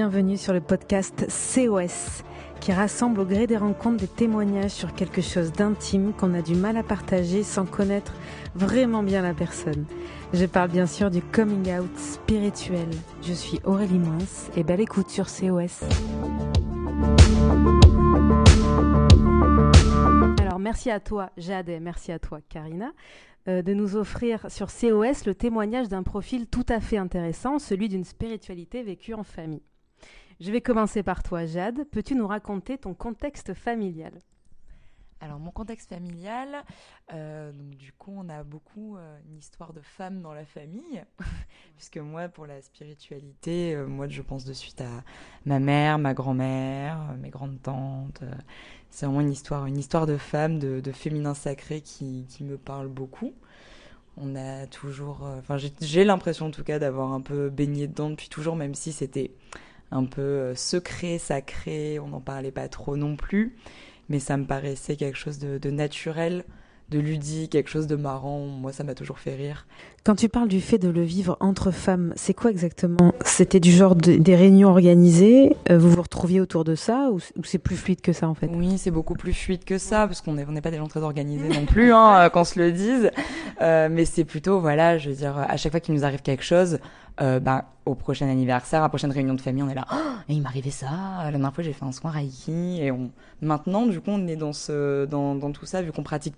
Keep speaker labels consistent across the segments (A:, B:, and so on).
A: bienvenue sur le podcast COS qui rassemble au gré des rencontres des témoignages sur quelque chose d'intime qu'on a du mal à partager sans connaître vraiment bien la personne. Je parle bien sûr du coming out spirituel. Je suis Aurélie Moins et belle écoute sur COS. Alors merci à toi Jade et merci à toi Karina euh, de nous offrir sur COS le témoignage d'un profil tout à fait intéressant, celui d'une spiritualité vécue en famille. Je vais commencer par toi, Jade. Peux-tu nous raconter ton contexte familial?
B: Alors mon contexte familial, euh, donc du coup on a beaucoup euh, une histoire de femmes dans la famille, puisque moi pour la spiritualité, moi je pense de suite à ma mère, ma grand-mère, mes grandes tantes. c'est vraiment une histoire, une histoire de femmes, de, de féminin sacré qui, qui, me parle beaucoup. On a toujours, enfin j'ai l'impression en tout cas d'avoir un peu baigné dedans depuis toujours, même si c'était un peu euh, secret, sacré, on n'en parlait pas trop non plus, mais ça me paraissait quelque chose de, naturel, de ludique, quelque chose de marrant. Moi, ça m'a toujours fait rire.
A: Quand tu parles du fait de le vivre entre femmes, c'est quoi exactement? C'était du genre des réunions organisées, euh, vous vous retrouviez autour de ça, ou, c'est plus fluide que ça en fait?
B: Oui, c'est beaucoup plus fluide que ça, parce qu'on n'est on pas des gens très organisés non plus, hein, qu'on se le dise. Euh, mais c'est plutôt, voilà, je veux dire, à chaque fois qu'il nous arrive quelque chose, euh, ben, au prochain anniversaire, à la prochaine réunion de famille, on est là. Oh, et il m'arrivait ça. La dernière fois, j'ai fait un soin Reiki. Et on... maintenant, du coup, on est dans, ce, dans, dans tout ça, vu qu'on pratique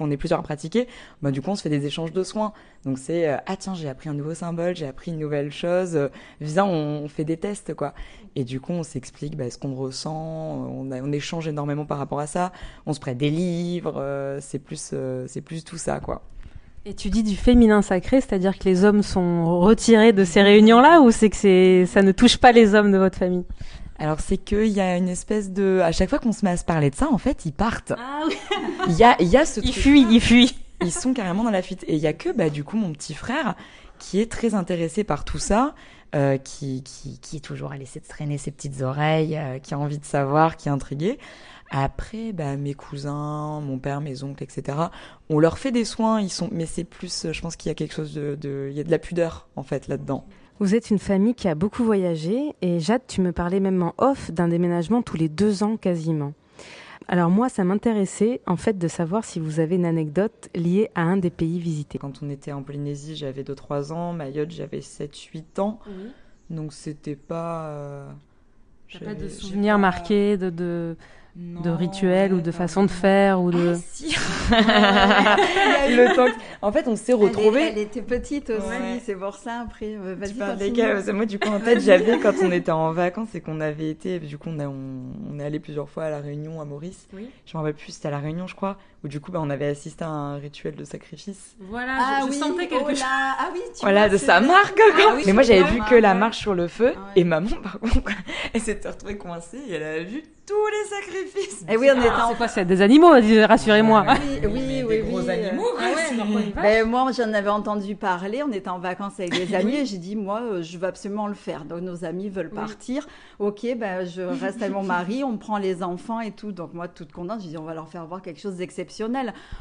B: on est plusieurs à pratiquer, bah, du coup on se fait des échanges de soins. Donc c'est euh, ah tiens j'ai appris un nouveau symbole, j'ai appris une nouvelle chose, euh, viens on, fait des tests quoi. Et du coup on s'explique bah, ce qu'on ressent, on, on, échange énormément par rapport à ça, on se prête des livres, euh, c'est plus c'est plus tout ça quoi.
A: Et tu dis du féminin sacré, c'est-à-dire que les hommes sont retirés de ces réunions-là ou c'est que ça ne touche pas les hommes de votre famille?
B: Alors c'est qu'il y a une espèce de... À chaque fois qu'on se met à se parler de ça, en fait, ils partent.
A: Ah oui
B: Il y a, il y a ce
A: Ils fuient, ils fuient.
B: Ils sont carrément dans la fuite. Et il y a que, bah, du coup, mon petit frère qui est très intéressé par tout ça, euh, qui, qui, qui est toujours à laisser de traîner ses petites oreilles, euh, qui a envie de savoir, qui est intrigué. Après, bah, mes cousins, mon père, mes oncles, etc. On leur fait des soins, ils sont, mais c'est plus, je pense qu'il y a quelque chose de, de, il y a de la pudeur en fait là-dedans.
A: Vous êtes une famille qui a beaucoup voyagé et Jade, tu me parlais même en off d'un déménagement tous les deux ans quasiment. Alors moi, ça m'intéressait en fait de savoir si vous avez une anecdote liée à un des pays visités.
B: Quand on était en Polynésie, j'avais 2-3 ans, Mayotte, j'avais 7-8 ans. Donc c'était pas...
A: Euh, pas de souvenirs marqués de... de de rituels ou de façon de faire ou de.
B: Ah, si. le temps. En fait, on s'est retrouvés.
C: Elle, était petite aussi, c'est pour ça. Après, euh,
B: vas-y. Moi, du coup, en tête, j'avais quand on était en vacances et qu'on avait été. Du coup, on, a, on, est allé plusieurs fois à la Réunion à Maurice. Oui. Je m'en rappelle plus. C'était à la Réunion, je crois, où du coup, bah, on avait assisté à un rituel de sacrifice.
A: Voilà. Ah, je, sentais quelque oh chose.
C: Ah oui.
B: Tu voilà, de sa marque. Ah, oui, Mais moi, j'avais vu que la marche sur le feu et maman, par contre, elle s'était retrouvée coincée et elle a vu tous les sacrifices.
A: Et eh oui, on était en... Quoi C'est des animaux, rassurez-moi.
C: Oui, oui, oui.
B: Des gros animaux,
C: ah ouais, ben, moi, j'en avais entendu parler. On était en vacances avec des amis et j'ai dit, moi, euh, je veux absolument le faire. Donc, nos amis veulent partir. Ok, ben, je reste avec mon mari, on prend les enfants et tout. Donc, moi, toute contente, je dis, on va leur faire voir quelque chose d'exceptionnel.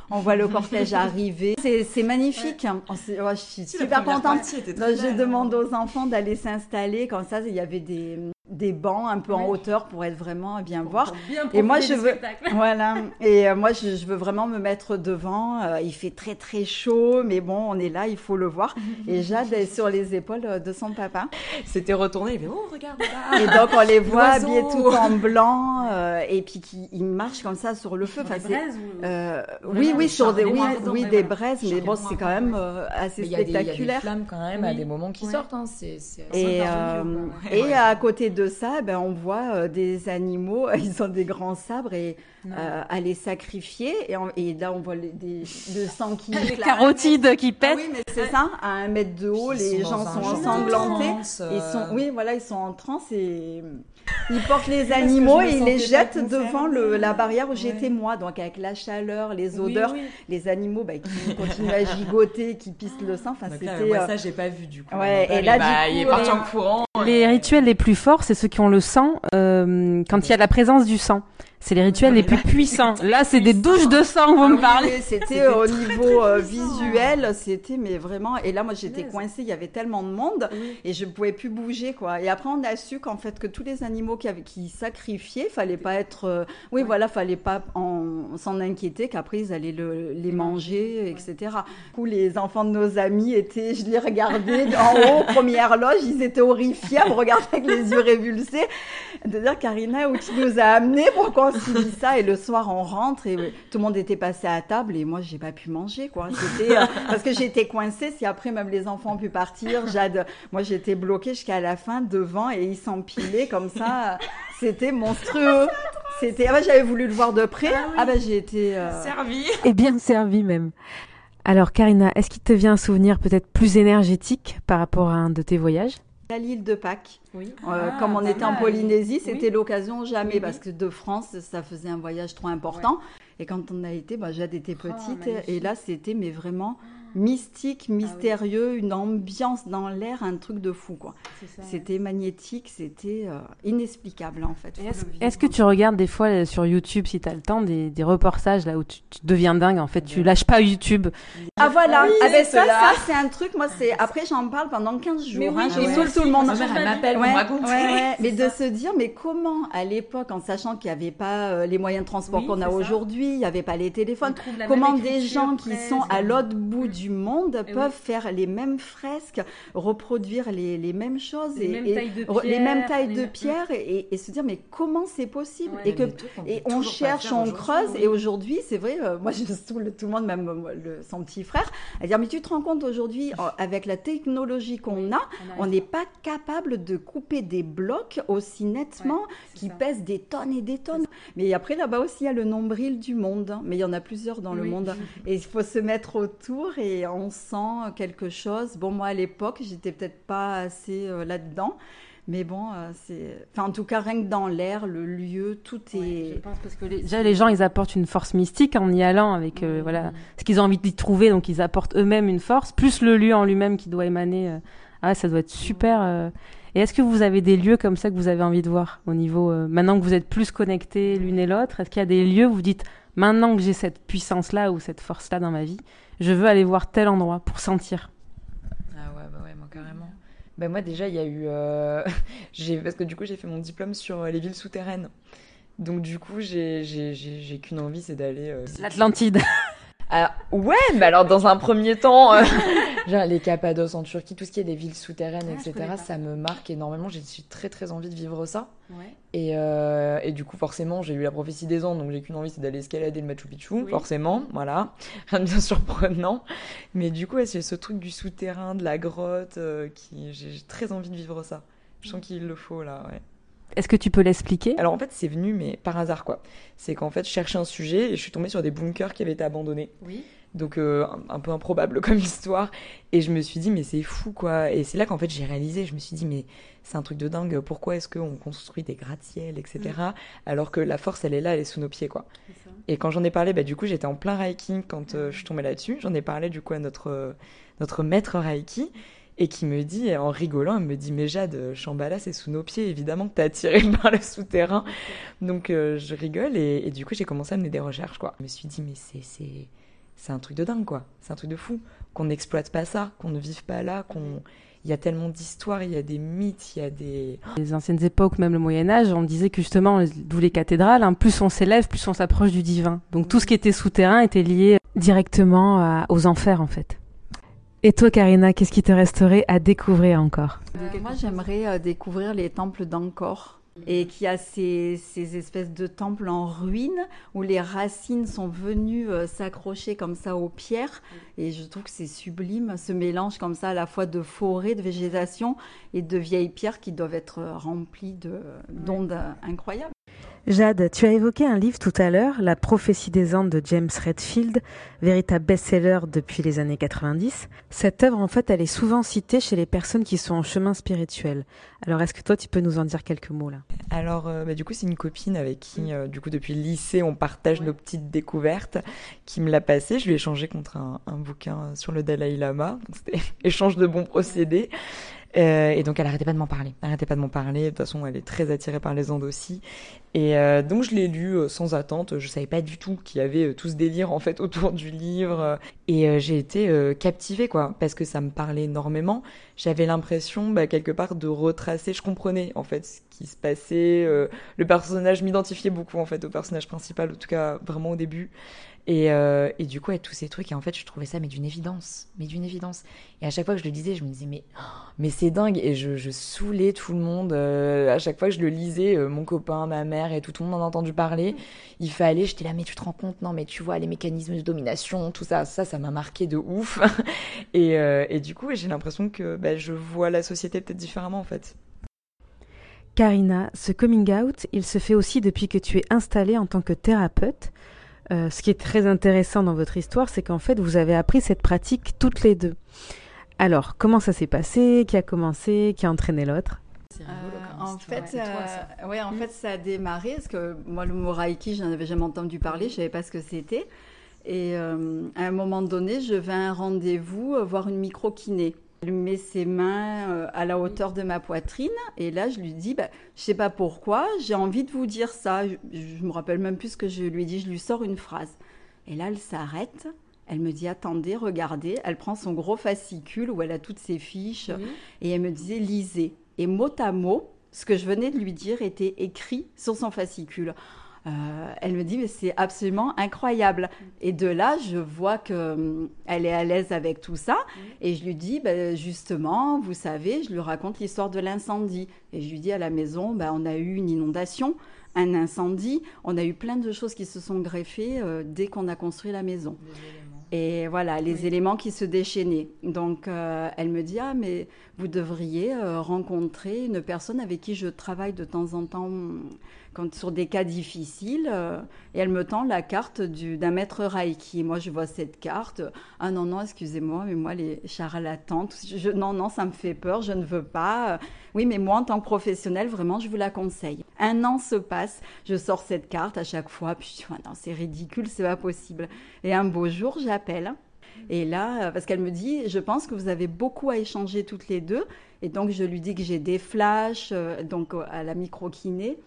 C: On voit le cortège arriver. C'est magnifique. je suis super contente. je demande aux enfants d'aller s'installer. Comme ça, il y avait des des bancs un peu en hauteur pour être vraiment bien voir.
A: et moi je veux
C: voilà et euh, moi je, veux vraiment me mettre devant. Euh, il fait très très chaud, mais bon on est là, il faut le voir. et Jade est sur les épaules euh, de son papa.
B: C'était retourné, il fait oh regarde là.
C: Et donc on les voit habillés tout en blanc et puis qui ils marchent comme ça sur le feu.
A: Enfin, des braises
C: oui oui sur des oui, oui des braises, mais bon c'est quand même assez spectaculaire. Il y a des
B: flammes quand même à des moments qui sortent. Hein. C'est
C: et, et à côté de ça, ben, on voit euh, des animaux, ils ont des grands sabres et euh, à les sacrifier. Et, et, là, on voit les, des, le sang qui...
A: Les carotides qui pètent.
C: Ah oui, mais c'est ça, à un mètre de haut, les gens sont ensanglantés. Ils sont, oui, voilà, ils sont en transe et... ils portent les animaux et ils les jettent devant le, la barrière où j'étais moi. Donc avec la chaleur, les odeurs, les animaux bah, qui continuent à gigoter, qui pissent le sang. Enfin,
B: c'était.
C: Euh,
B: ça, j'ai pas vu du coup.
C: Ouais, et là,
B: bah, il est parti en courant.
A: Les rituels les plus forts, c'est ceux qui ont le sang euh, quand il y a la présence du sang. C'est les rituels les plus puissants. Là, c'est des douches de sang, vous me parlez.
C: C'était au niveau euh, visuel, c'était mais vraiment. Et là, moi, j'étais coincée. Il y avait tellement de monde et je pouvais plus bouger, quoi. Et après, on a su qu'en fait, que tous les animaux qui, avaient, qui sacrifiaient, fallait pas être. Euh, oui, voilà, fallait pas s'en inquiéter qu'après ils allaient le, les manger, etc. Du coup, les enfants de nos amis étaient, je les regardais en haut, première loge, ils étaient horrifiés à me regarder avec les yeux révulsés, de dire Karina, où tu nous as amenés? Pour qu'on dit ça et le soir on rentre et tout le monde était passé à table et moi j'ai pas pu manger quoi. C'était euh, parce que j'étais coincée. Si après même les enfants ont pu partir, Jade, moi j'étais bloquée jusqu'à la fin devant et ils s'empilaient comme ça. C'était monstrueux. C'était ah bah, j'avais voulu le voir de près. Ah, ah bah j'ai été
B: euh... servi
A: et bien servi même. Alors Karina, est-ce qu'il te vient un souvenir peut-être plus énergétique par rapport à un de tes voyages?
C: À l'île de Pâques. Oui. Euh, ah, comme on était en Polynésie, c'était l'occasion jamais, parce que de France, ça faisait un voyage trop important. Et quand on a été, bah, Jade était oh, petite, et là, c'était mais vraiment mystique, ah mystérieux, une ambiance dans l'air, un truc de fou quoi. C'était magnétique, c'était euh, inexplicable en fait.
A: Est-ce que tu regardes des fois euh, sur YouTube si tu as le temps des, des, reportages là où tu, deviens dingue en fait, tu lâches pas YouTube.
C: Ah voilà, ah, ben ça, ça c'est un truc moi c'est après j'en parle pendant 15 jours mais oui, hein, tout le monde.
B: m'appelle ouais, raconte.
C: mais de se dire mais comment à l'époque en sachant qu'il n'y avait pas euh, les moyens de transport qu'on a aujourd'hui, il n'y avait pas les téléphones, comment des gens qui sont à l'autre bout du du monde peuvent faire les mêmes fresques, reproduire les, les mêmes choses,
A: les,
C: et,
A: mêmes, tailles de pierre,
C: les mêmes tailles de pierre, et, se dire mais comment c'est possible Et que et on cherche, on creuse, et aujourd'hui c'est vrai, euh, moi je saoule tout le monde, même le, son petit frère, à dire mais tu te rends compte aujourd'hui avec la technologie qu'on a, on n'est pas capable de couper des blocs aussi nettement qui pèsent des tonnes et des tonnes. Mais après là-bas aussi il y a le nombril du monde, hein. mais il y en a plusieurs dans le monde, et il faut se mettre autour et on sent quelque chose. Bon, moi à l'époque, j'étais peut-être pas assez euh, là-dedans. Mais bon, euh, c'est. Enfin, en tout cas, rien que dans l'air, le lieu, tout est.
A: je pense parce que déjà, les gens, ils apportent une force mystique en y allant avec euh, voilà ce qu'ils ont envie d'y trouver, donc ils apportent eux-mêmes une force, plus le lieu en lui-même qui doit émaner. Ah, ça doit être super. Et est-ce que vous avez des lieux comme ça que vous avez envie de voir au niveau maintenant que vous êtes plus connectés l'une et l'autre Est-ce qu'il y a des lieux où vous dites maintenant que j'ai cette puissance-là ou cette force-là dans ma vie, je veux aller voir tel endroit pour sentir.
B: Ah ouais, bah ouais, moi carrément. Bah moi déjà, il y a eu... Euh... parce que du coup, j'ai fait mon diplôme sur euh, les villes souterraines. Donc du coup, j'ai qu'une envie, c'est d'aller... Euh...
A: L'Atlantide
B: ah, ouais, mais alors dans un premier temps, euh, genre les Cappadoce en Turquie, tout ce qui est des villes souterraines, ah, etc., ça me marque énormément. J'ai très très envie de vivre ça. Et, euh, et, du coup, forcément, j'ai eu la prophétie des ans, donc j'ai qu'une envie, c'est d'aller escalader le Machu Picchu, forcément, voilà. Rien de bien surprenant. Mais du coup, c'est ce truc du souterrain, de la grotte, euh, qui j'ai très envie de vivre ça. Je sens qu'il le faut là, ouais.
A: Est-ce que tu peux l'expliquer?
B: Alors en fait, c'est venu, mais par hasard quoi. C'est qu'en fait, je cherchais un sujet et je suis tombée sur des bunkers qui avaient été abandonnés.
A: Oui.
B: Donc euh, un, peu improbable comme histoire. Et je me suis dit, mais c'est fou quoi. Et c'est là qu'en fait j'ai réalisé, je me suis dit, mais c'est un truc de dingue. Pourquoi est-ce qu'on construit des gratte-ciels, etc. Mm. Alors que la force, elle est là, elle est sous nos pieds quoi. Et quand j'en ai parlé, bah, du coup, j'étais en plein Reiki quand euh, je suis tombée là-dessus. J'en ai parlé du coup à notre, notre maître Reiki et qui me dit, en rigolant, elle me dit Mais Jade, Shambhala, c'est sous nos pieds, évidemment que t'es attirée par le souterrain. Donc euh, je rigole, et, du coup, j'ai commencé à mener des recherches, quoi. Je me suis dit Mais c'est, c'est, un truc de dingue, quoi. C'est un truc de fou. Qu'on n'exploite pas ça, qu'on ne vive pas là, qu'on. Il y a tellement d'histoires, il y a des mythes, il y a des...
A: Les anciennes époques, même le Moyen-Âge, on disait que justement, d'où les cathédrales, hein, plus on s'élève, plus on s'approche du divin. Donc tout ce qui était souterrain était lié directement aux enfers, en fait. Et toi, Karina, qu'est-ce qui te resterait à découvrir encore?
C: Euh, Moi, j'aimerais euh, découvrir les temples d'Angkor et qui a ces, ces, espèces de temples en ruine où les racines sont venues euh, s'accrocher comme ça aux pierres. Et je trouve que c'est sublime, ce mélange comme ça à la fois de forêt, de végétation et de vieilles pierres qui doivent être remplies d'ondes incroyables.
A: Jade, tu as évoqué un livre tout à l'heure, La prophétie des Andes de James Redfield, véritable best-seller depuis les années 90. Cette œuvre, en fait, elle est souvent citée chez les personnes qui sont en chemin spirituel. Alors, est-ce que toi, tu peux nous en dire quelques mots là?
B: Alors, euh, bah, du coup, c'est une copine avec qui, euh, du coup, depuis le lycée, on partage nos petites découvertes, qui me l'a passé. Je lui ai échangé contre un, un bouquin sur le Dalai Lama. C'était échange de bons procédés. Euh, et donc elle arrêtait pas de m'en parler, elle arrêtait pas de m'en parler. De toute façon, elle est très attirée par les Andes aussi. Et euh, donc je l'ai lu euh, sans attente. Je savais pas du tout qu'il y avait tout ce délire en fait autour du livre. Et j'ai été captivée quoi, parce que ça me parlait énormément. J'avais l'impression bah, quelque part de retracer. Je comprenais en fait ce qui se passait. le personnage m'identifiait beaucoup en fait au personnage principal, en tout cas vraiment au début. Et, euh, et, du coup, avec tous ces trucs, et en fait, je trouvais ça, mais d'une évidence, mais d'une évidence. Et à chaque fois que je le disais, je me disais, mais, mais c'est dingue. Et je, je, saoulais tout le monde. Euh, à chaque fois que je le lisais, euh, mon copain, ma mère et tout, tout le monde en a entendu parler. Il fallait, j'étais là, mais tu te rends compte? Non, mais tu vois, les mécanismes de domination, tout ça, ça, ça m'a marqué de ouf. et, euh, et, du coup, j'ai l'impression que bah, je vois la société peut-être différemment, en fait.
A: Karina, ce coming out, il se fait aussi depuis que tu es installée en tant que thérapeute. Euh, ce qui est très intéressant dans votre histoire, c'est qu'en fait, vous avez appris cette pratique toutes les deux. Alors, comment ça s'est passé? Qui a commencé? Qui a entraîné l'autre?
C: Euh, en fait, euh, ouais, en hmm. fait, ça a démarré parce que moi, le mot Reiki, je n'en avais jamais entendu parler, je savais pas ce que c'était. Et à un moment donné, je vais à un rendez-vous voir une micro-kiné. Elle met ses mains euh, à la hauteur de ma poitrine et là je lui dis, bah, je sais pas pourquoi, j'ai envie de vous dire ça. Je, ne me rappelle même plus ce que je lui dis. Je lui sors une phrase et là elle s'arrête. Elle me dit attendez, regardez. Elle prend son gros fascicule où elle a toutes ses fiches et elle me disait lisez. Et mot à mot, ce que je venais de lui dire était écrit sur son fascicule. Euh, elle me dit mais c'est absolument incroyable. Et de là, je vois que hum, elle est à l'aise avec tout ça. Et je lui dis ben, justement, vous savez, je lui raconte l'histoire de l'incendie. Et je lui dis à la maison, ben, on a eu une inondation, un incendie, on a eu plein de choses qui se sont greffées euh, dès qu'on a construit la maison. Et voilà, les éléments qui se déchaînaient. Donc, euh, elle me dit, ah, mais vous devriez rencontrer une personne avec qui je travaille de temps en temps quand, sur des cas difficiles. Euh, et elle me tend la carte d'un maître Reiki. Moi, je vois cette carte. Ah non, non, excusez-moi, mais moi, les charlatans, je, non, non, ça me fait peur, je ne veux pas. Oui, mais moi, en tant que professionnelle, vraiment, je vous la conseille. Un an se passe, je sors cette carte à chaque fois, puis dis, non, c'est ridicule, c'est pas possible. Et un beau jour, j'appelle. Et là, parce qu'elle me dit, je pense que vous avez beaucoup à échanger toutes les deux. Et donc, je lui dis que j'ai des flashs, euh, donc à la micro-kiné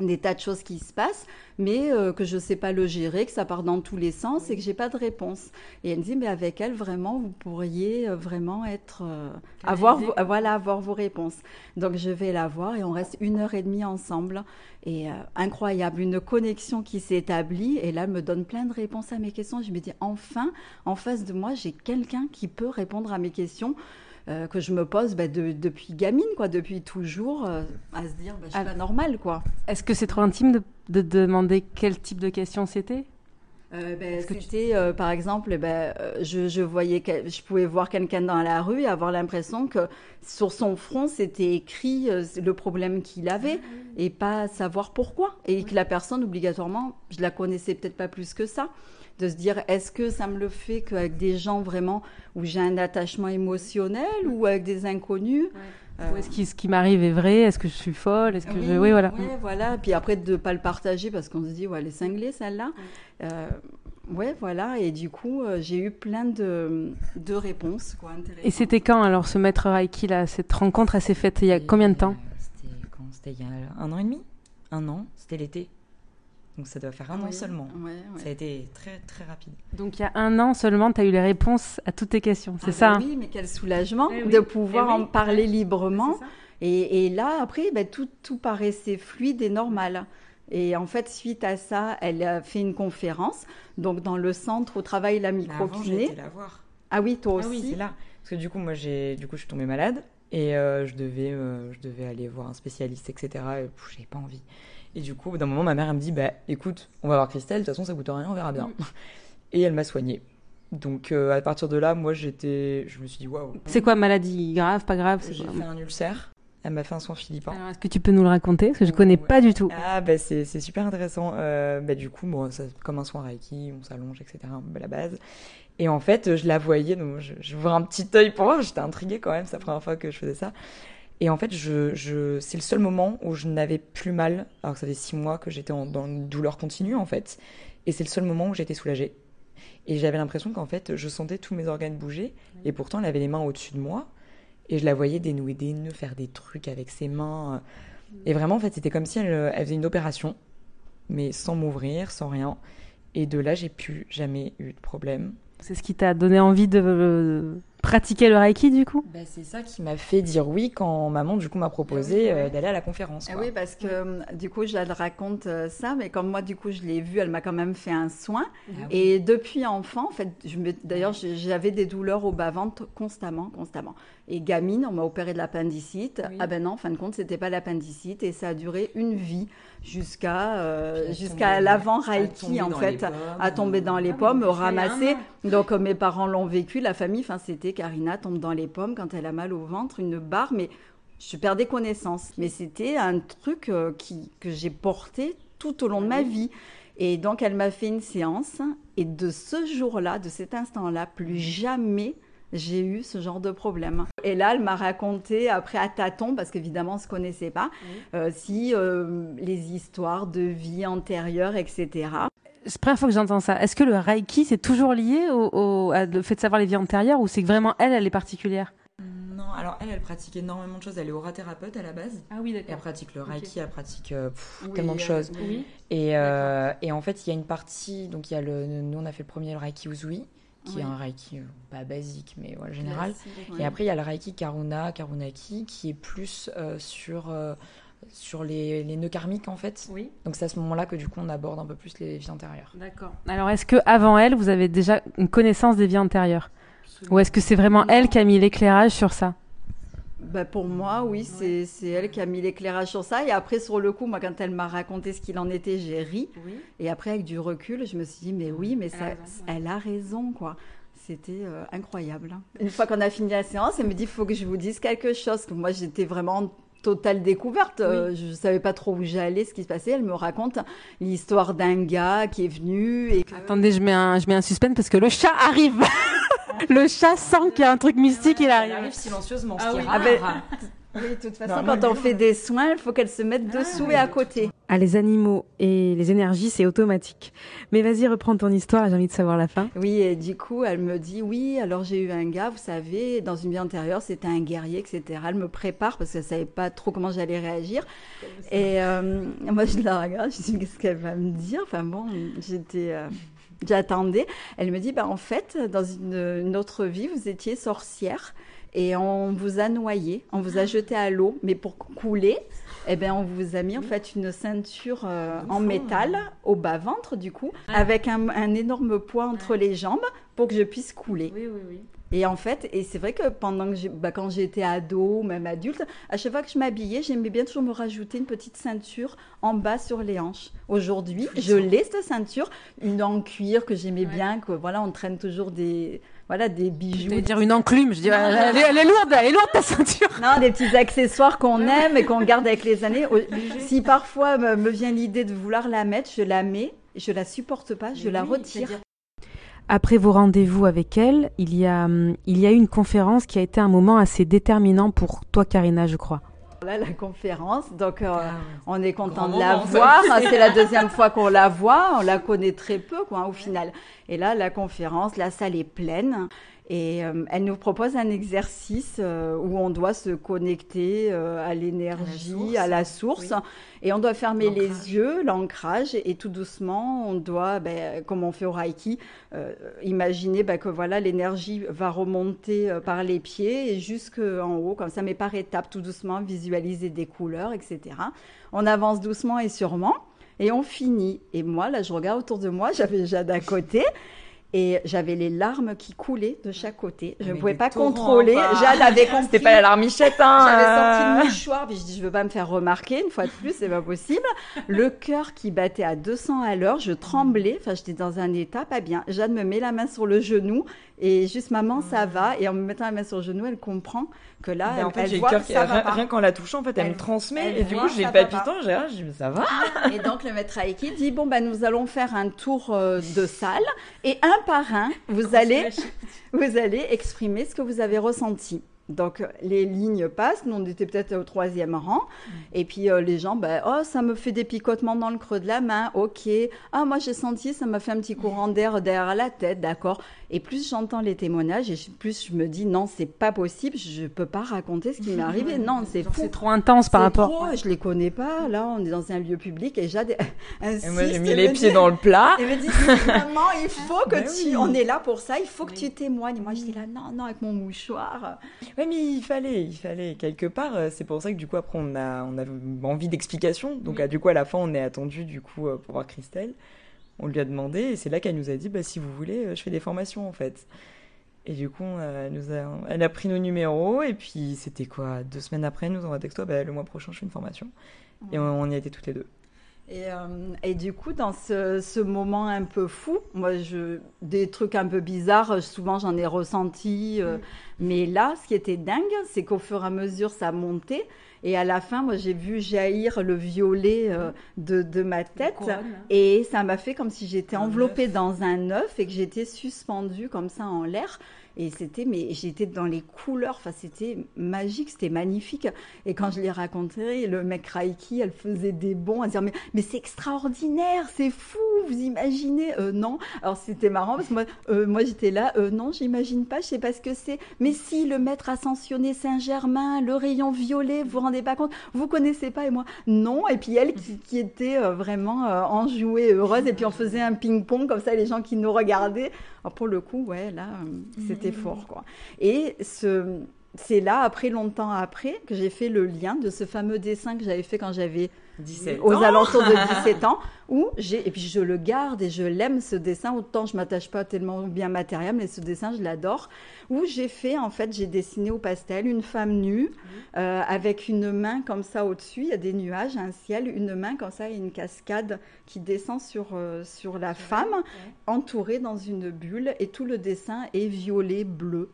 C: des tas de choses qui se passent, mais euh, que je ne sais pas le gérer, que ça part dans tous les sens et que j'ai pas de réponse. Et elle me dit, mais avec elle, vraiment, vous pourriez euh, vraiment être, euh, avoir, voilà, avoir vos réponses. Donc je vais la voir et on reste une heure et demie ensemble. Et incroyable, une connexion qui s'établit. Et là, elle me donne plein de réponses à mes questions. Je me dis, enfin, en face de moi, j'ai quelqu'un qui peut répondre à mes questions. Euh, que je me pose bah, depuis gamine, quoi, depuis toujours, euh, à se dire, bah, je suis pas normale, quoi.
A: Est-ce que c'est trop intime de, demander quel type de question c'était?
C: Euh, ben, c'était par exemple ben, je, voyais je pouvais voir quelqu'un dans la rue et avoir l'impression que sur son front c'était écrit le problème qu'il avait ah et pas savoir pourquoi. Et que la personne obligatoirement je la connaissais peut-être pas plus que ça de se dire est-ce que ça me le fait qu'avec des gens vraiment où j'ai un attachement émotionnel ou avec des inconnus
A: euh, est-ce que ce qui m'arrive est vrai Est-ce que je suis folle Est-ce que oui, je... oui voilà.
C: Oui, voilà. Puis après de ne pas le partager parce qu'on se dit ouais, elle est cinglée celle-là. Euh, ouais, voilà. Et du coup, euh, j'ai eu plein de, de réponses. Quoi,
A: Et c'était quand alors ce maître Reiki là Cette rencontre, elle s'est faite il y a combien de temps?
B: C'était il y a un an et demi? Un an, c'était l'été? Donc ça doit faire un an seulement. Ça a été très très rapide.
A: Donc il y a un an seulement, tu as eu les réponses à toutes tes questions, c'est ah ça
C: bah Oui, mais quel soulagement eh de pouvoir eh en parler librement. Et, là, après, bah, tout, tout paraissait fluide et normal. Et en fait, suite à ça, elle a fait une conférence, donc dans le centre où travaille la micro-kiné. Ah oui, toi
B: ah
C: aussi.
B: oui, c'est là. Parce que du coup, moi, j'ai, du coup, je suis tombée malade et euh, je devais, euh, je devais aller voir un spécialiste, etc. Et j'avais pas envie. Et du coup, d'un moment, ma mère, elle me dit Bah écoute, on va voir Christelle, de toute façon, ça coûte rien, on verra bien. Mm. Et elle m'a soignée. Donc euh, à partir de là, moi, j'étais. Je me suis dit Waouh.
A: C'est quoi, maladie grave, pas grave
B: J'ai fait un ulcère. Elle m'a fait un soin philippin.
A: est-ce que tu peux nous le raconter? Parce que je connais pas du tout.
B: Ah, bah, c'est super intéressant. Euh, bah, du coup, bon, ça, comme un soin Reiki, on s'allonge, etc. Bah, la base. Et en fait, je la voyais, donc je, vois un petit œil pour voir. J'étais intriguée quand même, c'est la première fois que je faisais ça. Et en fait, je, je c'est le seul moment où je n'avais plus mal, alors que ça fait six mois que j'étais dans une douleur continue, en fait. Et c'est le seul moment où j'étais soulagée. Et j'avais l'impression qu'en fait, je sentais tous mes organes bouger. Et pourtant, elle avait les mains au-dessus de moi. Et je la voyais dénouer des nœuds, faire des trucs avec ses mains. Et vraiment, en fait, c'était comme si elle, elle faisait une opération, mais sans m'ouvrir, sans rien. Et de là, j'ai plus jamais eu de problème.
A: C'est ce qui t'a donné envie de pratiquer le Reiki du coup?
B: Bah, C'est ça qui m'a fait dire oui quand maman du coup m'a proposé euh, d'aller à la conférence.
C: Ah oui, parce que euh, du coup, je raconte euh, ça, mais comme moi du coup je l'ai vue, elle m'a quand même fait un soin. Ah et depuis enfant, en fait, d'ailleurs j'avais des douleurs au bas-ventre constamment, constamment. Et gamine, on m'a opéré de l'appendicite. Ah ben non, en fin de compte, c'était pas l'appendicite et ça a duré une vie jusqu'à jusqu'à l'avant Reiki en fait, à tomber dans les pommes, ramasser. Donc mes parents l'ont vécu, la famille, enfin c'était Karina tombe dans les pommes quand elle a mal au ventre, une barre, mais je perdais connaissance. Mais c'était un truc euh, qui, que j'ai porté tout au long de ma vie. Et donc, elle m'a fait une séance. Et de ce jour-là, de cet instant-là, plus jamais j'ai eu ce genre de problème. Et là, elle m'a raconté, après à tâtons, parce qu'évidemment, on ne se connaissait pas, euh, si euh, les histoires de vie antérieure, etc
A: c'est la première fois que j'entends ça. Est-ce que le Reiki, c'est toujours lié au, fait de savoir les vies antérieures ou c'est que vraiment elle, elle est particulière?
B: Non, alors elle, elle pratique énormément de choses. Elle est orathérapeute à la base.
A: Ah oui, d'accord.
B: elle pratique le Reiki, elle pratique euh, tellement de choses. Oui. Et, euh, et, en fait, il y a une partie, donc il y a le, nous on a fait le premier le Reiki Uzui, qui est un Reiki euh, pas basique, mais ouais, général. Et après, il y a le Reiki Karuna, Karunaki, qui est plus sur sur les, les, nœuds karmiques en fait.
A: Oui.
B: Donc c'est à ce moment-là que du coup on aborde un peu plus les vies antérieures.
A: D'accord. Alors est-ce que avant elle, vous avez déjà une connaissance des vies antérieures? Ou est-ce que c'est vraiment elle qui a mis l'éclairage sur ça?
C: Bah pour moi, oui, c'est elle qui a mis l'éclairage sur ça. Et après, sur le coup, moi, quand elle m'a raconté ce qu'il en était, j'ai ri. Et après, avec du recul, je me suis dit, mais oui, mais elle, ça, a, raison, elle a raison, quoi. C'était euh, incroyable. Hein. Une fois qu'on a fini la séance, elle me dit, il faut que je vous dise quelque chose. Que moi, j'étais vraiment totale découverte. Euh, je ne savais pas trop où j'allais, ce qui se passait. Elle me raconte l'histoire d'un gars qui est venu. Et
A: Attendez, je mets, un, je mets un suspense parce que le chat arrive. le chat sent qu'il y a un truc mystique, il arrive.
B: Il arrive silencieusement, ah, oui. Ah
C: oui, de toute façon, quand on fait des soins, il faut qu'elle se mette ah, dessous et à côté.
A: Ah, les animaux et les énergies, c'est automatique. Mais vas-y, reprends ton histoire, j'ai envie de savoir la fin.
C: Oui, et du coup, elle me dit, oui, alors j'ai eu un gars, vous savez, dans une vie antérieure, c'était un guerrier, etc. Elle me prépare parce qu'elle savait pas trop comment j'allais réagir. Et euh, moi, je la regarde, je dis, qu'est-ce qu'elle va me dire? Enfin bon, j'étais... Euh, j'attendais. Elle me dit, bah, en fait, dans une, une autre vie, vous étiez sorcière et on vous a noyé, on vous a jeté à l'eau, mais pour couler, eh bien, on vous a mis en fait une ceinture euh, en métal au bas ventre du coup, avec un, énorme poids entre les jambes pour que je puisse couler.
A: Oui, oui, oui.
C: Et en fait, et c'est vrai que pendant que bah, quand j'étais ado, même adulte, à chaque fois que je m'habillais, j'aimais bien toujours me rajouter une petite ceinture en bas sur les hanches. Aujourd'hui, je laisse cette ceinture, une en cuir que j'aimais bien, que voilà, on traîne toujours des voilà, des bijoux.
A: Je dire une enclume, je dis, elle, est lourde, elle est lourde ta ceinture.
C: Non, des petits accessoires qu'on aime et qu'on garde avec les années. Si parfois me, vient l'idée de vouloir la mettre, je la mets, je la supporte pas, je la retire.
A: Après vos rendez-vous avec elle, il y, a, hum, il y a eu une conférence qui a été un moment assez déterminant pour toi, Karina, je crois.
C: Là, la conférence, donc euh, ah on est content de la voir. C'est la deuxième fois qu'on la voit, on la connaît très peu, quoi, au final. Et là, la conférence, la salle est pleine. Et euh, elle nous propose un exercice euh, où on doit se connecter euh, à l'énergie, à, la source, et on doit fermer les yeux, l'ancrage, et, tout doucement, on doit, ben, comme on fait au Reiki, imaginer ben, que voilà l'énergie va remonter par les pieds et jusqu'en haut, comme ça, mais par étapes, tout doucement, visualiser des couleurs, etc. On avance doucement et sûrement, et on finit. Et moi, là, je regarde autour de moi, j'avais Jade à côté. Et j'avais les larmes qui coulaient de chaque côté. Je ne
B: Mais
C: pouvais pas
B: torrents,
C: contrôler. Jeanne avait compris.
B: C'était pas la larmichette, hein
C: J'avais
B: euh.
C: sorti puis je dis, je veux pas me faire remarquer, une fois de plus, c'est pas possible. Le cœur qui battait à 200 à l'heure, je tremblais, enfin, j'étais dans un état pas bien. Jeanne me met la main sur le genou, et juste, maman, ça va. Et en me mettant la main sur le genou, elle comprend que là,
B: Ben, en
C: elle,
B: fait,
C: elle
B: j'ai
C: voit
B: cœur
C: que
B: qui
C: ça va
B: rien,
C: pas.
B: rien qu'en la touchant, en fait, elle,
C: Elle-
B: me transmet
C: elle
B: et du coup, j'ai palpitant, j'ai ah, je dis mais ça va.
C: Et donc le maître Aiki dit bon bah nous allons faire un tour euh, de salle et un par un vous allez vous allez exprimer ce que vous avez ressenti. Donc les lignes passent, nous on était peut-être au troisième rang, et puis euh, les gens, bah, oh ça me fait des picotements dans le creux de la main, ok. Ah moi j'ai senti, ça m'a fait un petit courant d'air derrière la tête, d'accord. Et plus j'entends les témoignages, et plus je me dis non c'est pas possible, je peux pas raconter ce qui m'est arrivé, non c'est.
A: C'est trop intense par rapport.
C: trop, je les connais pas. Là, on est dans un lieu public et Jade
B: Et
C: insiste.
B: moi, j'ai mis les
C: me
B: pieds
C: dit-
B: dans le plat.
C: Et me dit, maman, il faut que
B: Ben
C: tu,
B: oui.
C: on est là pour ça, il faut que tu témoignes. Et moi, j'étais là, non, non, avec mon mouchoir.
B: Ouais, mais il fallait, il fallait quelque part. euh, C'est pour ça que du coup après on a, on a envie d'explications. Donc du coup à la fin on est attendu du coup euh, pour voir Christelle. On lui a demandé et c'est là qu'elle nous a dit bah si vous voulez euh, je fais des formations en fait. Et du coup elle nous a, elle a pris nos numéros et puis c'était quoi deux semaines après elle nous envoie texto bah le mois prochain je fais une formation et on, on y été toutes les deux.
C: Et, euh, et du coup, dans ce, ce moment un peu fou, moi, je, des trucs un peu bizarres, souvent j'en ai ressenti. euh, Mais là, ce qui était dingue, c'est qu'au fur et à mesure, ça montait. Et à la fin, moi, j'ai vu jaillir le violet euh, de, de ma tête. Et ça m'a fait comme si j'étais enveloppée dans un œuf et que j'étais suspendue comme ça en l'air. Et c'était, mais j'étais dans les couleurs, enfin c'était magique, c'était magnifique. Et quand je l'ai raconté, le mec Raiki, elle faisait des bons à dire mais, mais c'est extraordinaire, c'est fou, vous imaginez euh, Non. Alors c'était marrant parce que moi, euh, moi j'étais là, euh, non, j'imagine pas, je sais pas ce que c'est. Mais si le maître ascensionné Saint-Germain, le rayon violet, vous vous rendez pas compte Vous connaissez pas et moi non. Et puis elle qui, qui était vraiment enjouée, heureuse. Et puis on faisait un ping-pong comme ça, les gens qui nous regardaient. Alors pour le coup, ouais, là, euh, c'était fort, quoi. Et ce, c'est là, après, longtemps après, que j'ai fait le lien de ce fameux dessin que j'avais fait quand j'avais
B: 17
C: aux
B: ans.
C: alentours de 17 ans, où j'ai, et puis je le garde et je l'aime ce dessin, autant je m'attache pas tellement au bien matériel, mais ce dessin, je l'adore, où j'ai fait, en fait, j'ai dessiné au pastel une femme nue, euh, avec une main comme ça au-dessus, il y a des nuages, un ciel, une main comme ça et une cascade qui descend sur, euh, sur la femme, entourée dans une bulle, et tout le dessin est violet, bleu.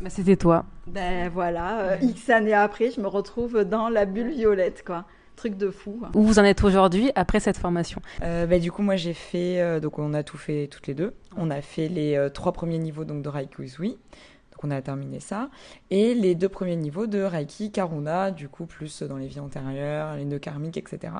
A: Bah, C'était toi.
C: Ben voilà, euh, X années après, je me retrouve dans la bulle violette, quoi. Truc de fou. quoi.
A: Où vous en êtes aujourd'hui après cette formation?
B: Euh, bah, du coup, moi, j'ai fait. euh, donc, on a tout fait toutes les deux. On a fait les euh, trois premiers niveaux donc, de Reiki. Donc, on a terminé ça. Et les deux premiers niveaux de Reiki Karuna, du coup, plus dans les vies antérieures, les nœuds karmiques, etc.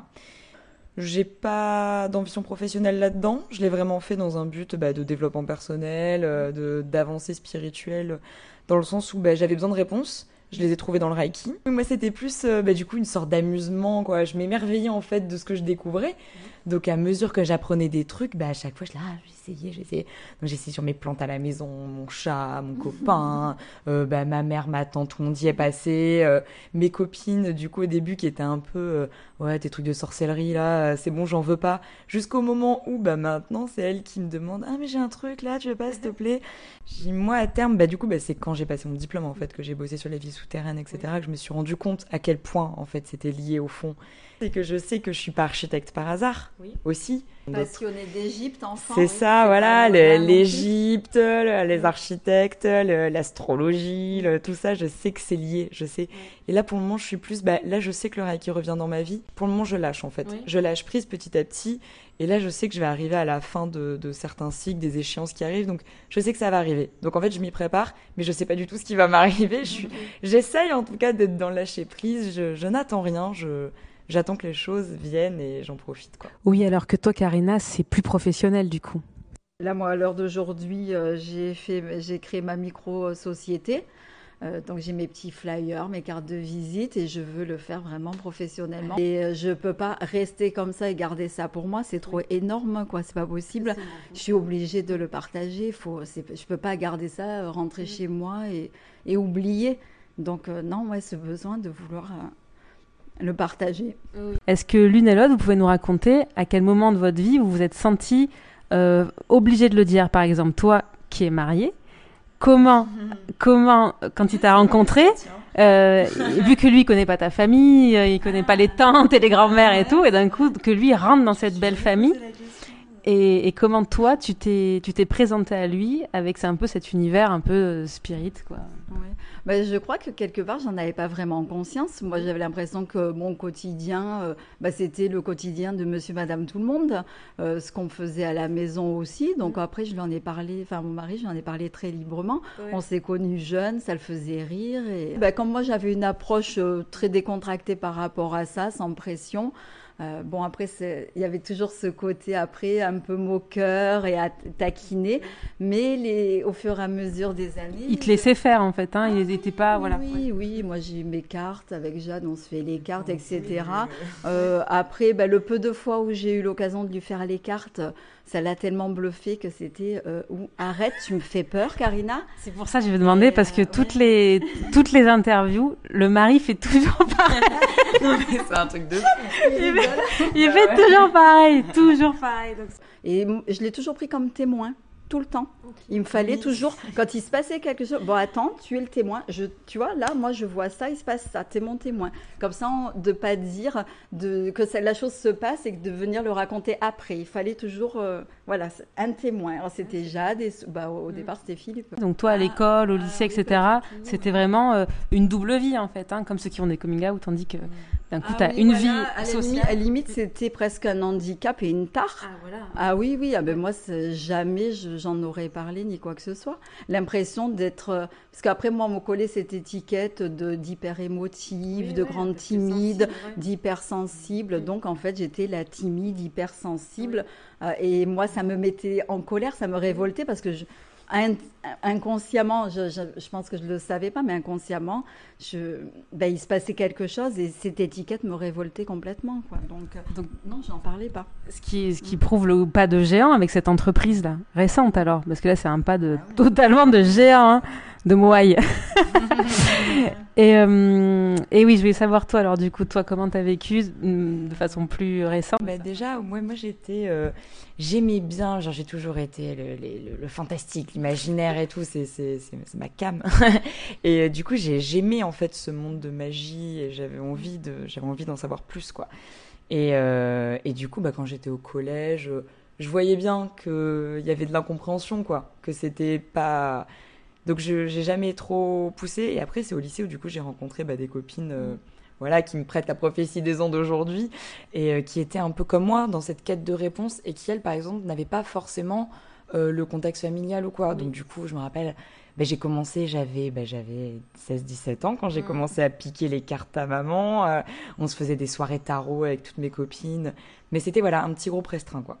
B: J'ai pas d'ambition professionnelle là-dedans. Je l'ai vraiment fait dans un but bah, de développement personnel, euh, de d'avancée spirituelle, dans le sens où bah, j'avais besoin de réponses. Je les ai trouvées dans le Reiki. Moi, c'était plus, euh, bah, du coup, une sorte d'amusement, quoi. Je m'émerveillais, en fait, de ce que je découvrais. Donc, à mesure que j'apprenais des trucs, bah, à chaque fois, je là, ah. Donc, j'ai essayé sur mes plantes à la maison, mon chat, mon copain, euh, bah, ma mère, ma tante, monde y est passé. euh, mes copines, du coup, au début, qui étaient un peu, euh, ouais, tes trucs de sorcellerie, là, c'est bon, j'en veux pas. Jusqu'au moment où, bah, maintenant, c'est elle qui me demande, ah, mais j'ai un truc, là, tu veux pas, s'il te plaît? J'ai dit, moi, à terme, bah, du coup, bah, c'est quand j'ai passé mon diplôme, en fait, que j'ai bossé sur les vies souterraines, etc., que je me suis rendu compte à quel point, en fait, c'était lié au fond. C'est que je sais que je suis pas architecte par hasard,
C: Oui.
B: aussi. Donc,
C: Passionné d'Égypte, enfant.
B: c'est
C: oui,
B: ça, voilà, l'Égypte, le- les architectes, l'astrologie, le- tout ça, je sais que c'est lié, je sais. Et là, pour le moment, je suis plus, bah, là, je sais que le Reiki revient dans ma vie. Pour le moment, je lâche, en fait. Je lâche prise petit à petit. Et là, je sais que je vais arriver à la fin de, de certains cycles, des échéances qui arrivent. Donc, je sais que ça va arriver. Donc, en fait, je m'y prépare, mais je sais pas du tout ce qui va m'arriver. Je j'essaye, en tout cas, d'être dans le lâcher prise. Je, je n'attends rien. Je, j'attends que les choses viennent et j'en profite, quoi.
A: Oui, alors que toi, Karina, c'est plus professionnel du coup.
C: Là, moi, à l'heure d'aujourd'hui, euh, j'ai fait, j'ai créé ma micro-société. Euh, donc, j'ai mes petits flyers, mes cartes de visite et je veux le faire vraiment professionnellement. Et euh, je peux pas rester comme ça et garder ça pour moi. C'est trop énorme, quoi. C'est pas possible. Je suis obligée de le partager. Faut, c'est, je peux pas garder ça, rentrer chez moi et, et oublier. Donc, euh, non, ouais, ce besoin de vouloir euh, le partager.
A: Est-ce que l'une et l'autre, vous pouvez nous raconter à quel moment de votre vie vous vous êtes senti euh, obligé de le dire, par exemple, toi qui es marié, comment, comment, quand il t'a rencontré, euh, vu que lui il connaît pas ta famille, euh, il connaît pas les tantes et les grands-mères et tout, et d'un coup que lui rentre dans cette belle famille. Et, et comment toi tu t'es tu t'es présenté à lui avec un peu cet univers un peu euh, spirit quoi.
C: Ouais. Bah, je crois que quelque part, j'en avais pas vraiment conscience. Moi, j'avais l'impression que mon quotidien, euh, bah, c'était le quotidien de monsieur, madame, tout le monde, euh, ce qu'on faisait à la maison aussi. Donc après, je lui en ai parlé, enfin, mon mari, je lui en ai parlé très librement.
A: Ouais.
C: On s'est connus jeunes, ça le faisait rire. Et bah, comme moi, j'avais une approche euh, très décontractée par rapport à ça, sans pression. Euh, bon, après, il y avait toujours ce côté, après, un peu moqueur et à taquiner. Mais les, au fur et à mesure des années.
A: Il te laissait faire en fait, hein, il n'était pas voilà.
C: Oui, oui, moi j'ai eu mes cartes avec Jeanne, on se fait les cartes, etc. Euh, après, bah, le peu de fois où j'ai eu l'occasion de lui faire les cartes, ça l'a tellement bluffé que c'était euh, ou- arrête, tu me fais peur, Karina.
A: C'est pour ça que je vais demander parce que toutes les toutes les interviews, le mari fait toujours pareil.
B: Non, mais c'est un truc de fou.
A: Il fait, il fait toujours pareil, toujours pareil. Donc,
C: Et je l'ai toujours pris comme témoin. Tout le temps. Il me fallait toujours, quand il se passait quelque chose, bon attends, tu es le témoin. Je, tu vois, là, moi je vois ça, il se passe ça, tu es mon témoin. Comme ça, on- de pas dire de, que ça- la chose se passe et de venir le raconter après. Il fallait toujours, euh, voilà, un témoin. Alors c'était Jade et bah, au, au départ c'était Philippe.
A: donc toi à l'école, au lycée, etc. C'était vraiment euh, une double vie en fait, hein, comme ceux qui ont des coming out, tandis que d'un coup
C: Ah
A: tu as
C: oui,
A: une
C: voilà,
A: vie
C: à la limite-
A: sociale.
C: À la limite, c'était presque un handicap et une tare.
A: voilà.
C: Ah oui, oui, ah ben moi, jamais je- j'en aurais parlé ni quoi que ce soit. L'impression d'être. euh, Parce qu'après, moi, on me collait cette étiquette de- d'hyper émotive, de grande timide, d'hypersensible. Donc, en fait, j'étais la timide, hypersensible. Euh, et moi, ça me mettait en colère, ça me révoltait parce que je- inconsciemment, je, je- je pense que je ne le savais pas, mais inconsciemment, je, ben, il se passait quelque chose et cette étiquette me révoltait complètement. Quoi. Donc, euh,
A: Donc-
C: non, j'en parlais pas.
A: Ce qui, ce qui prouve le pas de géant avec cette entreprise là, récente alors, parce que là c'est un pas de totalement de géant, hein, de Moai. et, euh, et oui, je voulais savoir toi alors du coup, toi comment t'as vécu hum, de façon plus récente?
B: Bah, déjà, moi, moi j'étais. euh, J'aimais bien, genre j'ai toujours été le, les- le- le fantastique, l'imaginaire et tout, c'est ma cam. et euh, du coup, j'ai- j'aimais en fait ce monde de magie et j'avais envie de j'avais envie d'en savoir plus, quoi. Et, euh, et du coup, bah, quand j'étais au collège, euh, je voyais bien qu'il y avait de l'incompréhension, quoi, que c'était pas. Donc je j'ai jamais trop poussé. Et après, c'est au lycée où du coup j'ai rencontré bah, des copines. voilà, qui me prêtent la prophétie des ans d'aujourd'hui et qui étaient un peu comme moi dans cette quête de réponse et qui, elles, par exemple, n'avaient pas forcément euh, le contexte familial ou quoi. Donc, du coup, je me rappelle, ben, j'ai commencé, j'avais ben, j'avais 16-17 ans quand j'ai
A: Mhm.
B: commencé à piquer les cartes à maman. euh, on se faisait des soirées tarot avec toutes mes copines. Mais c'était, voilà, un petit groupe restreint, quoi.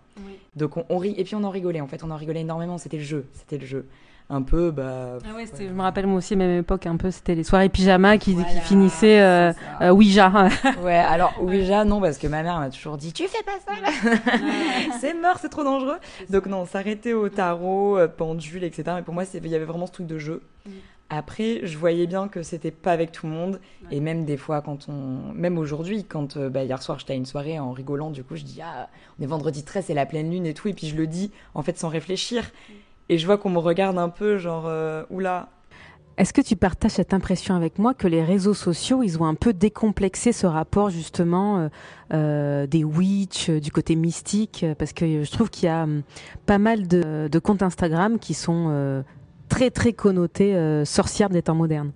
B: Donc, on, on rit, et puis on en rigolait, en fait, on en rigolait énormément. C'était le jeu, c'était le jeu. Un peu, bah.
A: Ah ouais, c'était- je me rappelle moi aussi, même époque, un peu, c'était les soirées pyjama qui, finissaient euh, euh, Ouija.
B: Ouais, alors Ouija, non, parce que ma mère m'a toujours dit Tu fais pas ça là C'est mort, c'est trop dangereux. Donc, non, s'arrêter au tarot, euh, pendule, etc. Mais pour moi, il y avait vraiment ce truc de jeu. Après, je voyais bien que c'était pas avec tout le monde. Et même des fois, quand on. Même aujourd'hui, quand euh, bah, hier soir, j'étais à une soirée en rigolant, du coup, je dis Ah, on est vendredi 13, c'est la pleine lune et tout. Et puis je le dis, en fait, sans réfléchir. Et je vois qu'on me regarde un peu, genre, euh, oula,
A: Est-ce que tu partages cette impression avec moi que les réseaux sociaux, ils ont un peu décomplexé ce rapport justement euh, euh, des witch, du côté mystique? Parce que je trouve qu'il y a hum, pas mal de, de comptes Instagram qui sont euh, très très connotés euh, sorcières des temps modernes.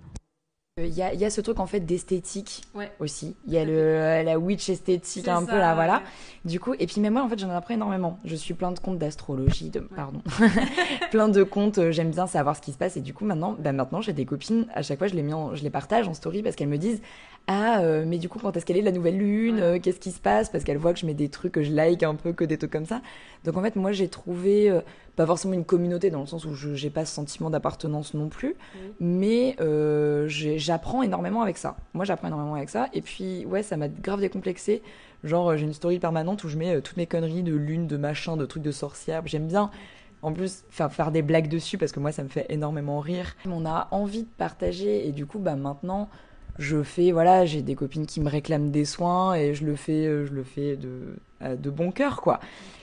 B: Il y a, il y a ce truc en fait d'esthétique
A: Ouais.
B: aussi. Il y a le, la witch esthétique un peu là, voilà. Du coup, et puis même moi en fait j'en apprends énormément. Je suis plein de comptes d'astrologie, de pardon, plein de comptes. euh, J'aime bien savoir ce qui se passe et du coup maintenant, bah maintenant j'ai des copines. À chaque fois je les mets, en- je les partage en story parce qu'elles me disent ah euh, mais du coup quand est-ce qu'elle est la nouvelle lune Euh, Qu'est-ce qui se passe? Parce qu'elles voient que je mets des trucs que je like un peu que des trucs comme ça. Donc en fait moi j'ai trouvé euh, pas forcément une communauté dans le sens où je j'ai pas ce sentiment d'appartenance non plus, mais euh, j'apprends énormément avec ça. Moi j'apprends énormément avec ça et puis ouais ça m'a grave décomplexé. Genre euh, j'ai une story permanente où je mets euh, toutes mes conneries de lune, de machin, de trucs de sorcière. J'aime bien en plus faire, des blagues dessus parce que moi ça me fait énormément rire. On a envie de partager et du coup bah maintenant je fais voilà j'ai des copines qui me réclament des soins et je le fais je le fais de de bon cœur, quoi.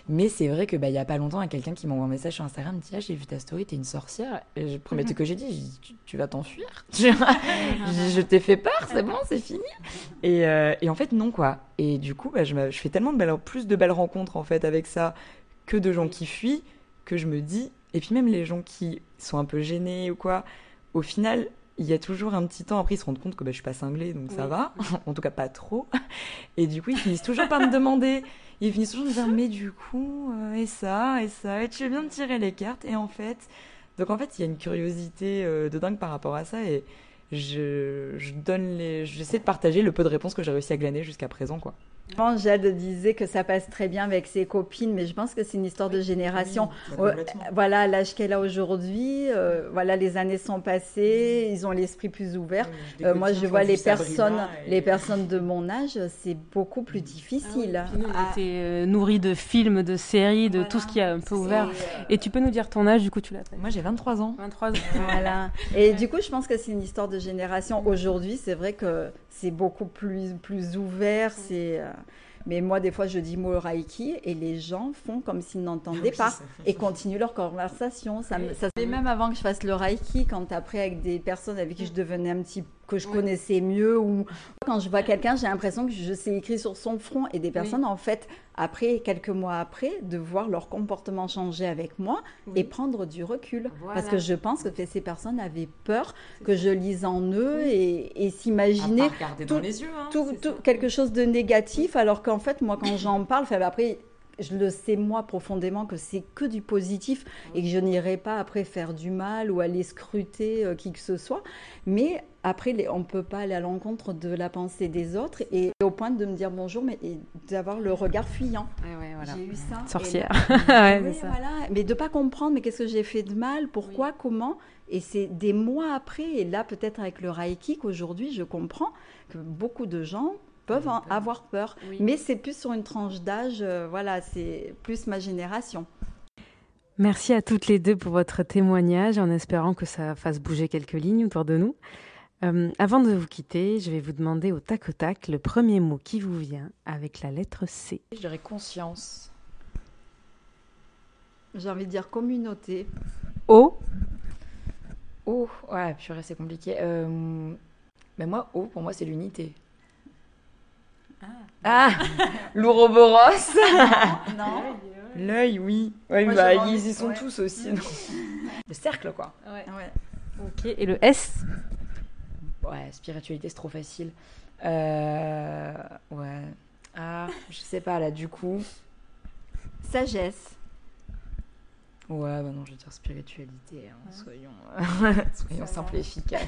B: Mais c'est vrai que bah il y a pas longtemps, il y a quelqu'un qui m'envoie un message sur Instagram, me dit ah, j'ai vu ta story, t'es une sorcière. Et le premier truc que j'ai dit, tu, vas t'enfuir. je, t'ai fait peur, c'est bon, c'est fini. Et, et, en fait non quoi. Et du coup, bah, je, je fais tellement de belles, plus de belles rencontres en fait avec ça que de gens qui fuient que je me dis. Et puis même les gens qui sont un peu gênés ou quoi, au final, il y a toujours un petit temps après ils se rendent compte que bah, je suis pas cinglée donc ça va. En tout cas pas trop. Et du coup ils finissent toujours par me demander. Ils finissent toujours par me dire mais du coup euh, et ça et ça et tu veux bien me tirer les cartes. Et en fait donc en fait il y a une curiosité euh, de dingue par rapport à ça. Et je, je donne les j'essaie de partager le peu de réponses que j'ai réussi à glaner jusqu'à présent quoi
C: Jade disait que ça passe très bien avec ses copines, mais je pense que c'est une histoire de génération. voilà l'âge qu'elle a aujourd'hui. Euh, voilà, les années sont passées, ils ont l'esprit plus ouvert. Euh, moi, je vois les personnes, les personnes de mon âge, c'est beaucoup plus difficile.
A: Ah oui, ah. était nourri de films, de séries, de tout ce qui a un peu ouvert. Et tu peux nous dire ton âge, du coup, tu l'as
B: Moi, j'ai 23 ans.
A: 23 ans.
C: voilà. Et du coup, je pense que c'est une histoire de génération. Aujourd'hui, c'est vrai que c'est beaucoup plus, plus ouvert. C'est, euh, mais moi, des fois, je dis mot Reiki et les gens font comme s'ils n'entendaient pas et continuent leur conversation. Ça, ça, même avant que je fasse le Reiki, quand après, avec des personnes avec qui je devenais un petit que je connaissais mieux ou quand je vois quelqu'un, j'ai l'impression que je sais écrire sur son front. Et des personnes en fait après quelques mois après de voir leur comportement changer avec moi et prendre du recul. Parce que je pense que ces personnes avaient peur que je lise en eux et, et s'imaginer
B: tout, les yeux, hein,
C: tout, quelque chose de négatif. Alors qu'en fait moi quand j'en parle, après je le sais moi profondément que c'est que du positif et que je n'irai pas après faire du mal ou aller scruter euh, qui que ce soit. Mais après, on ne peut pas aller à l'encontre de la pensée des autres et au point de me dire bonjour, mais d'avoir le regard fuyant. J'ai eu ça.
A: Sorcière.
C: Mais de ne pas comprendre, mais qu'est-ce que j'ai fait de mal, pourquoi, comment. Et c'est des mois après, et là peut-être avec le Reiki, qu'aujourd'hui je comprends que beaucoup de gens peuvent avoir peur. Mais c'est plus sur une tranche d'âge, euh, voilà, c'est plus ma génération.
A: Merci à toutes les deux pour votre témoignage, en espérant que ça fasse bouger quelques lignes autour de nous. Euh, avant de vous quitter, je vais vous demander au tac au tac le premier mot qui vous vient avec la lettre C.
B: Je dirais conscience.
C: J'ai envie de dire communauté.
A: O.
B: O, ouais, purée, c'est compliqué. Euh, mais moi, O, pour moi, c'est l'unité. Ah, ah L'ouroboros
C: Non.
B: L'œil, oui. Ouais, bah, ils y sont tous aussi. Le cercle, quoi.
C: Ouais.
A: Ok, et le S?
B: Ouais, spiritualité, c'est trop facile. Euh, ouais. Ah, je sais pas, là, du coup.
C: Sagesse.
B: Ouais, bah non, je veux dire spiritualité, hein, soyons, soyons simples et efficaces.